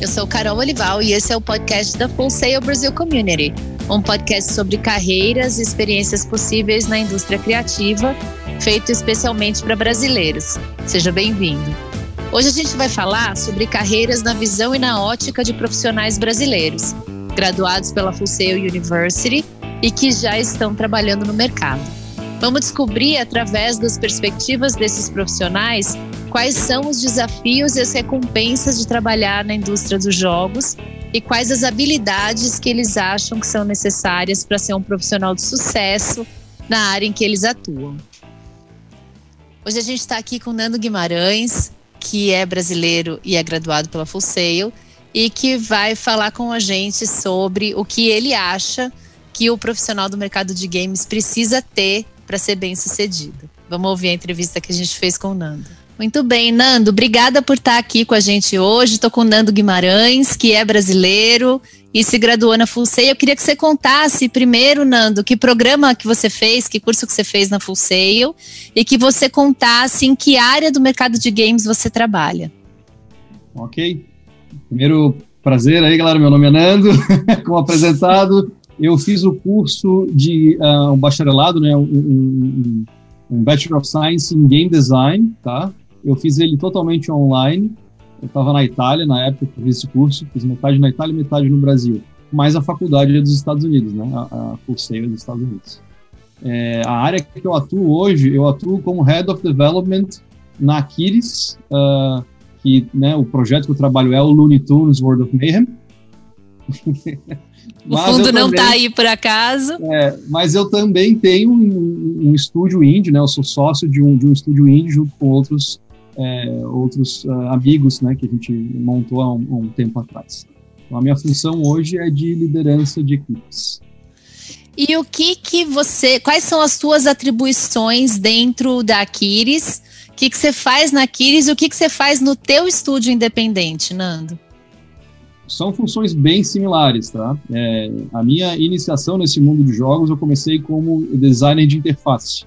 Eu sou Carol Olival e esse é o podcast da Full Sail Brasil Community, um podcast sobre carreiras e experiências possíveis na indústria criativa, feito especialmente para brasileiros. Seja bem-vindo. Hoje a gente vai falar sobre carreiras na visão e na ótica de profissionais brasileiros, graduados pela Full Sail University e que já estão trabalhando no mercado. Vamos descobrir, através das perspectivas desses profissionais, quais são os desafios e as recompensas de trabalhar na indústria dos jogos e quais as habilidades que eles acham que são necessárias para ser um profissional de sucesso na área em que eles atuam. Hoje a gente está aqui com Nando Guimarães, que é brasileiro e é graduado pela Full Sail, e que vai falar com a gente sobre o que ele acha que o profissional do mercado de games precisa ter para ser bem sucedido. Vamos ouvir a entrevista que a gente fez com o Nando. Muito bem, Nando, obrigada por estar aqui com a gente hoje. Estou com o Nando Guimarães, que é brasileiro e se graduou na Fulseio. Eu queria que você contasse primeiro, Nando, que programa que você fez, que curso que você fez na Fulseio e que você contasse em que área do mercado de games você trabalha. Ok. Primeiro, prazer aí, galera. Meu nome é Nando, como apresentado eu fiz o curso de uh, um bacharelado, né, um, um, um, Bachelor of Science em Game Design, tá? Eu fiz ele totalmente online. Eu estava na Itália na época que fiz esse curso, fiz metade na Itália e metade no Brasil. Mas a faculdade é dos Estados Unidos, né? A, a é dos Estados Unidos. É, a área que eu atuo hoje, eu atuo como Head of Development na Aquiles, uh, que né, o projeto que eu trabalho é o Looney Tunes World of Mayhem. O fundo não está aí por acaso. É, mas eu também tenho um, um, estúdio indie, né? Eu sou sócio de um, de um estúdio indie junto com outros, é, outros uh, amigos, né? Que a gente montou há um, um tempo atrás. Então, a minha função hoje é de liderança de equipes. E o que que você, quais são as suas atribuições dentro da Aquiles? O que que você faz na Aquiles e o que que você faz no teu estúdio independente, Nando? são funções bem similares, tá? É, a minha iniciação nesse mundo de jogos, eu comecei como designer de interface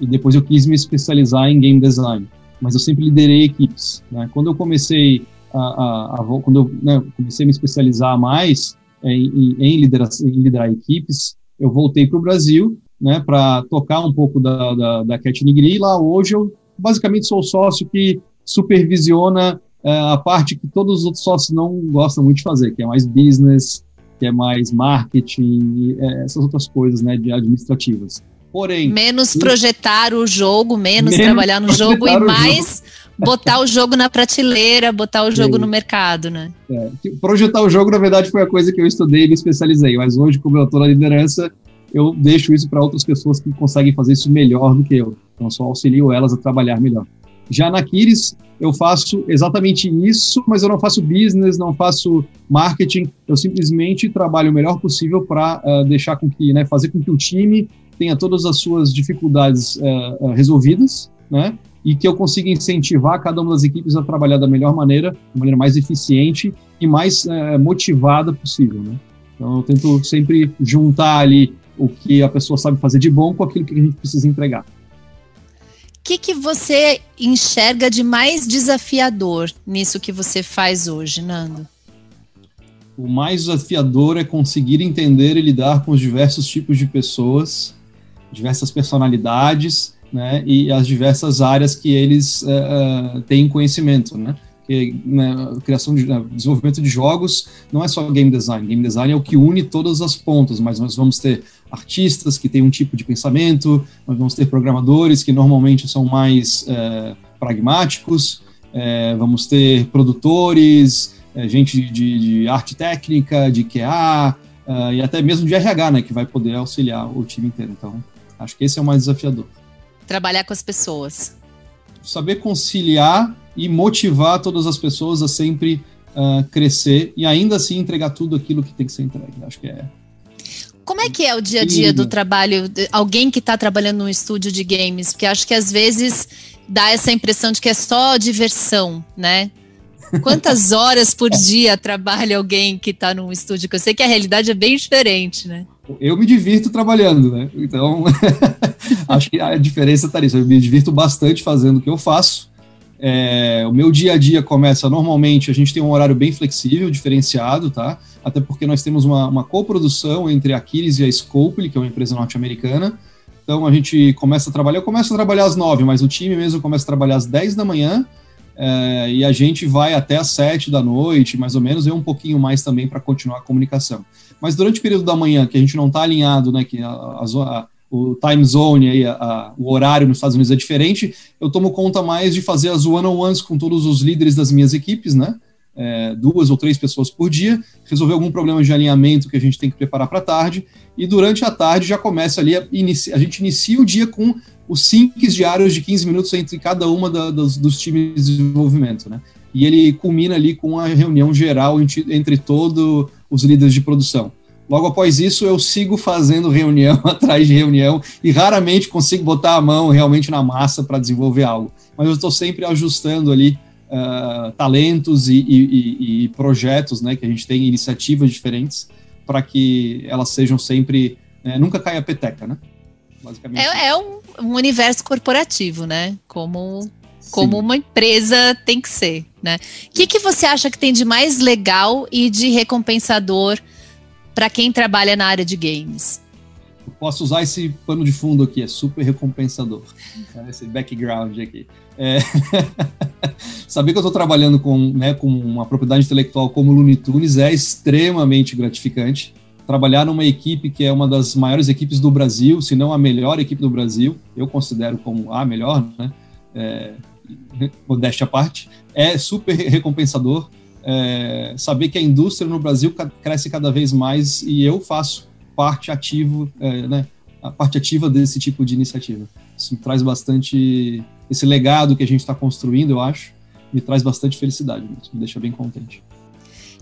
e depois eu quis me especializar em game design, mas eu sempre liderei equipes. Né? Quando eu comecei a, a, a quando eu né, comecei a me especializar mais em, em, liderar, em liderar equipes, eu voltei para o Brasil, né, para tocar um pouco da, da, da Cat Nigri, e lá hoje eu basicamente sou o sócio que supervisiona é a parte que todos os outros sócios não gostam muito de fazer, que é mais business, que é mais marketing, é, essas outras coisas, né, de administrativas. Porém, menos projetar o jogo, menos, menos trabalhar no jogo e mais botar o jogo na prateleira, botar o jogo é. no mercado, né? É. Projetar o jogo, na verdade, foi a coisa que eu estudei e me especializei, mas hoje, como eu estou na liderança, eu deixo isso para outras pessoas que conseguem fazer isso melhor do que eu. Então, só auxilio elas a trabalhar melhor. Já na Kiris, eu faço exatamente isso, mas eu não faço business, não faço marketing, eu simplesmente trabalho o melhor possível para uh, deixar com que, né, fazer com que o time tenha todas as suas dificuldades uh, resolvidas, né, e que eu consiga incentivar cada uma das equipes a trabalhar da melhor maneira, da maneira mais eficiente e mais uh, motivada possível, né. Então eu tento sempre juntar ali o que a pessoa sabe fazer de bom com aquilo que a gente precisa entregar que, que você enxerga de mais desafiador nisso que você faz hoje, Nando? O mais desafiador é conseguir entender e lidar com os diversos tipos de pessoas, diversas personalidades, né, e as diversas áreas que eles uh, têm conhecimento, né? Porque né, criação de desenvolvimento de jogos não é só game design. Game design é o que une todas as pontas, mas nós vamos ter artistas que têm um tipo de pensamento, nós vamos ter programadores que normalmente são mais é, pragmáticos, é, vamos ter produtores, gente de, de, arte técnica, de QA e até mesmo de RH, né, que vai poder auxiliar o time inteiro. Então, acho que esse é o mais desafiador. Trabalhar com as pessoas. Saber conciliar e motivar todas as pessoas a sempre uh, crescer e ainda assim entregar tudo aquilo que tem que ser entregue. Acho que é como é que é o dia a dia do trabalho? De alguém que está trabalhando num estúdio de games? Porque acho que às vezes dá essa impressão de que é só diversão, né? Quantas horas por dia trabalha alguém que está num estúdio? Que eu sei que a realidade é bem diferente, né? Eu me divirto trabalhando, né? Então, acho que a diferença está nisso. Eu me divirto bastante fazendo o que eu faço. É, o meu dia a dia começa normalmente, a gente tem um horário bem flexível, diferenciado, tá? Até porque nós temos uma, uma coprodução entre a Aquiles e a Scopely, que é uma empresa norte-americana. Então a gente começa a trabalhar, eu começo a trabalhar às nove, mas o time mesmo começa a trabalhar às dez da manhã é, e a gente vai até às sete da noite, mais ou menos, e um pouquinho mais também para continuar a comunicação. Mas durante o período da manhã, que a gente não está alinhado, né, que a, a, o time zone, aí, a, o horário nos Estados Unidos é diferente, eu tomo conta mais de fazer as one-on-ones com todos os líderes das minhas equipes, né? É, duas ou três pessoas por dia, resolver algum problema de alinhamento que a gente tem que preparar para a tarde, e durante a tarde já começa ali, a, a gente inicia o dia com os syncs diários de 15 minutos entre cada uma da, dos, dos, times de desenvolvimento, né? E ele culmina ali com a reunião geral entre, entre todos os líderes de produção. Logo após isso, eu sigo fazendo reunião atrás de reunião e raramente consigo botar a mão realmente na massa para desenvolver algo. Mas eu estou sempre ajustando ali uh, talentos e, e, e, projetos, né? Que a gente tem iniciativas diferentes para que elas sejam sempre. Né, nunca caia a peteca, né? Basicamente. É, é um, um, universo corporativo, né? Como, como uma empresa tem que ser, né? O que, que você acha que tem de mais legal e de recompensador para quem trabalha na área de games? Eu posso usar esse pano de fundo aqui, é super recompensador. Né? Esse background aqui. É... Saber que eu estou trabalhando com, né, com uma propriedade intelectual como Looney Tunes é extremamente gratificante trabalhar numa equipe que é uma das maiores equipes do Brasil, se não a melhor equipe do Brasil, eu considero como a melhor, né? É, modéstia à parte, é super recompensador é, saber que a indústria no Brasil cresce cada vez mais e eu faço parte ativo, é, né, a parte ativa desse tipo de iniciativa. Isso me traz bastante esse legado que a gente está construindo, eu acho, me traz bastante felicidade, me deixa bem contente.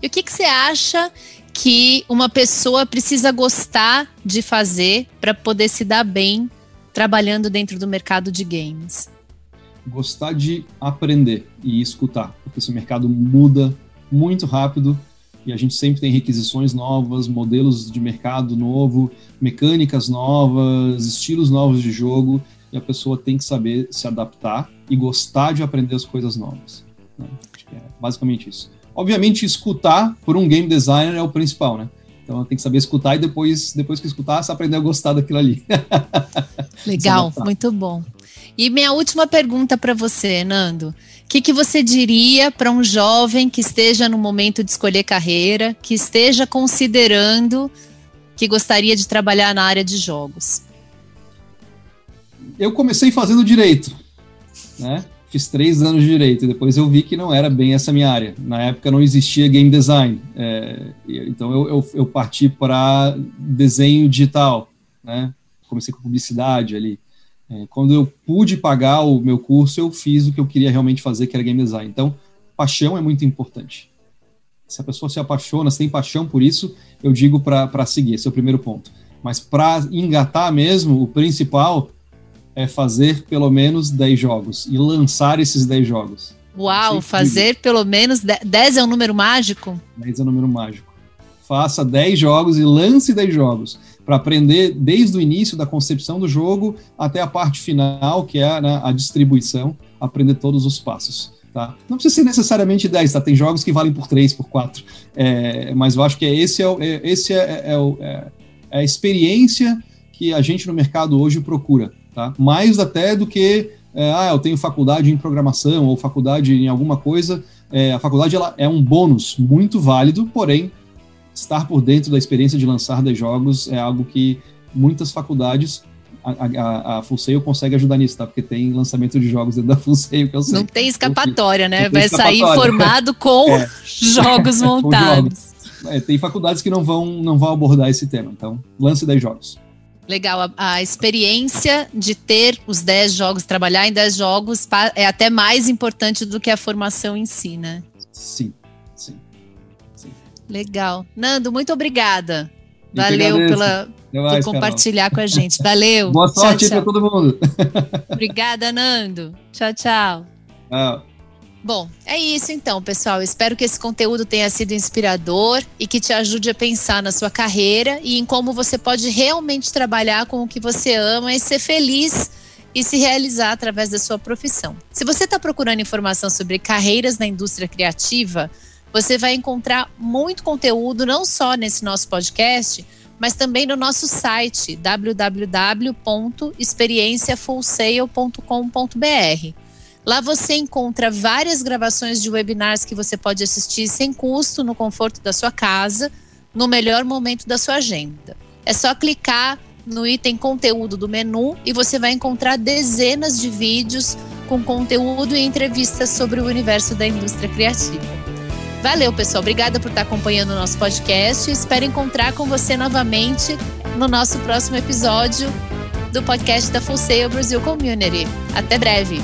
E o que, que você acha que uma pessoa precisa gostar de fazer para poder se dar bem trabalhando dentro do mercado de games? Gostar de aprender e escutar, porque esse mercado muda muito rápido e a gente sempre tem requisições novas, modelos de mercado novo, mecânicas novas, estilos novos de jogo, e a pessoa tem que saber se adaptar e gostar de aprender as coisas novas. Né? É basicamente isso. Obviamente, escutar por um game designer é o principal, né? Então tem que saber escutar e depois, depois que escutar, você aprender a gostar daquilo ali. Legal, muito bom. E minha última pergunta para você, Nando. O que, que você diria para um jovem que esteja no momento de escolher carreira, que esteja considerando que gostaria de trabalhar na área de jogos? Eu comecei fazendo direito, né? Fiz três anos de direito e depois eu vi que não era bem essa minha área. Na época não existia game design, é, então eu, eu, eu parti para desenho digital, né? Comecei com publicidade ali. É, quando eu pude pagar o meu curso, eu fiz o que eu queria realmente fazer, que era game design. Então, paixão é muito importante. Se a pessoa se apaixona, se tem paixão por isso, eu digo para seguir, esse é o primeiro ponto. Mas para engatar mesmo, o principal é fazer pelo menos 10 jogos e lançar esses 10 jogos. Uau, fazer pelo menos 10 é um número mágico? 10 é um número mágico. Faça 10 jogos e lance 10 jogos para aprender desde o início da concepção do jogo até a parte final, que é né, a distribuição, aprender todos os passos. Tá? Não precisa ser necessariamente 10, tá? Tem jogos que valem por 3, por 4. É, mas eu acho que esse, é, é, esse é, é, é, é a experiência que a gente no mercado hoje procura tá? Mais até do que, é, ah, eu tenho faculdade em programação ou faculdade em alguma coisa. É, a faculdade ela é um bônus muito válido, porém, estar por dentro da experiência de lançar 10 jogos é algo que muitas faculdades a, a, a Full Sail consegue ajudar nisso, tá? Porque tem lançamento de jogos dentro da Full Sail, que eu sei. Não tem escapatória, né? Vai escapatória. sair formado com é. jogos montados. Com jogos. É, tem faculdades que não vão, não vão abordar esse tema, então lance 10 jogos. Legal, a, a, experiência de ter os 10 jogos, trabalhar em 10 jogos, é até mais importante do que a formação em si, né? Sim, sim. sim. Legal. Nando, muito obrigada. Valeu pela, mais, por compartilhar Carol. com a gente. Valeu. Boa sorte para todo mundo. Obrigada, Nando. Tchau, tchau. Tchau. Bom, é isso então, pessoal. Espero que esse conteúdo tenha sido inspirador e que te ajude a pensar na sua carreira e em como você pode realmente trabalhar com o que você ama e ser feliz e se realizar através da sua profissão. Se você está procurando informação sobre carreiras na indústria criativa, você vai encontrar muito conteúdo, não só nesse nosso podcast, mas também no nosso site www.experienciafullsale.com.br. Lá você encontra várias gravações de webinars que você pode assistir sem custo no conforto da sua casa, no melhor momento da sua agenda. É só clicar no item conteúdo do menu e você vai encontrar dezenas de vídeos com conteúdo e entrevistas sobre o universo da indústria criativa. Valeu, pessoal. Obrigada por estar acompanhando o nosso podcast. Espero encontrar com você novamente no nosso próximo episódio do podcast da Full Sail Brasil Community. Até breve.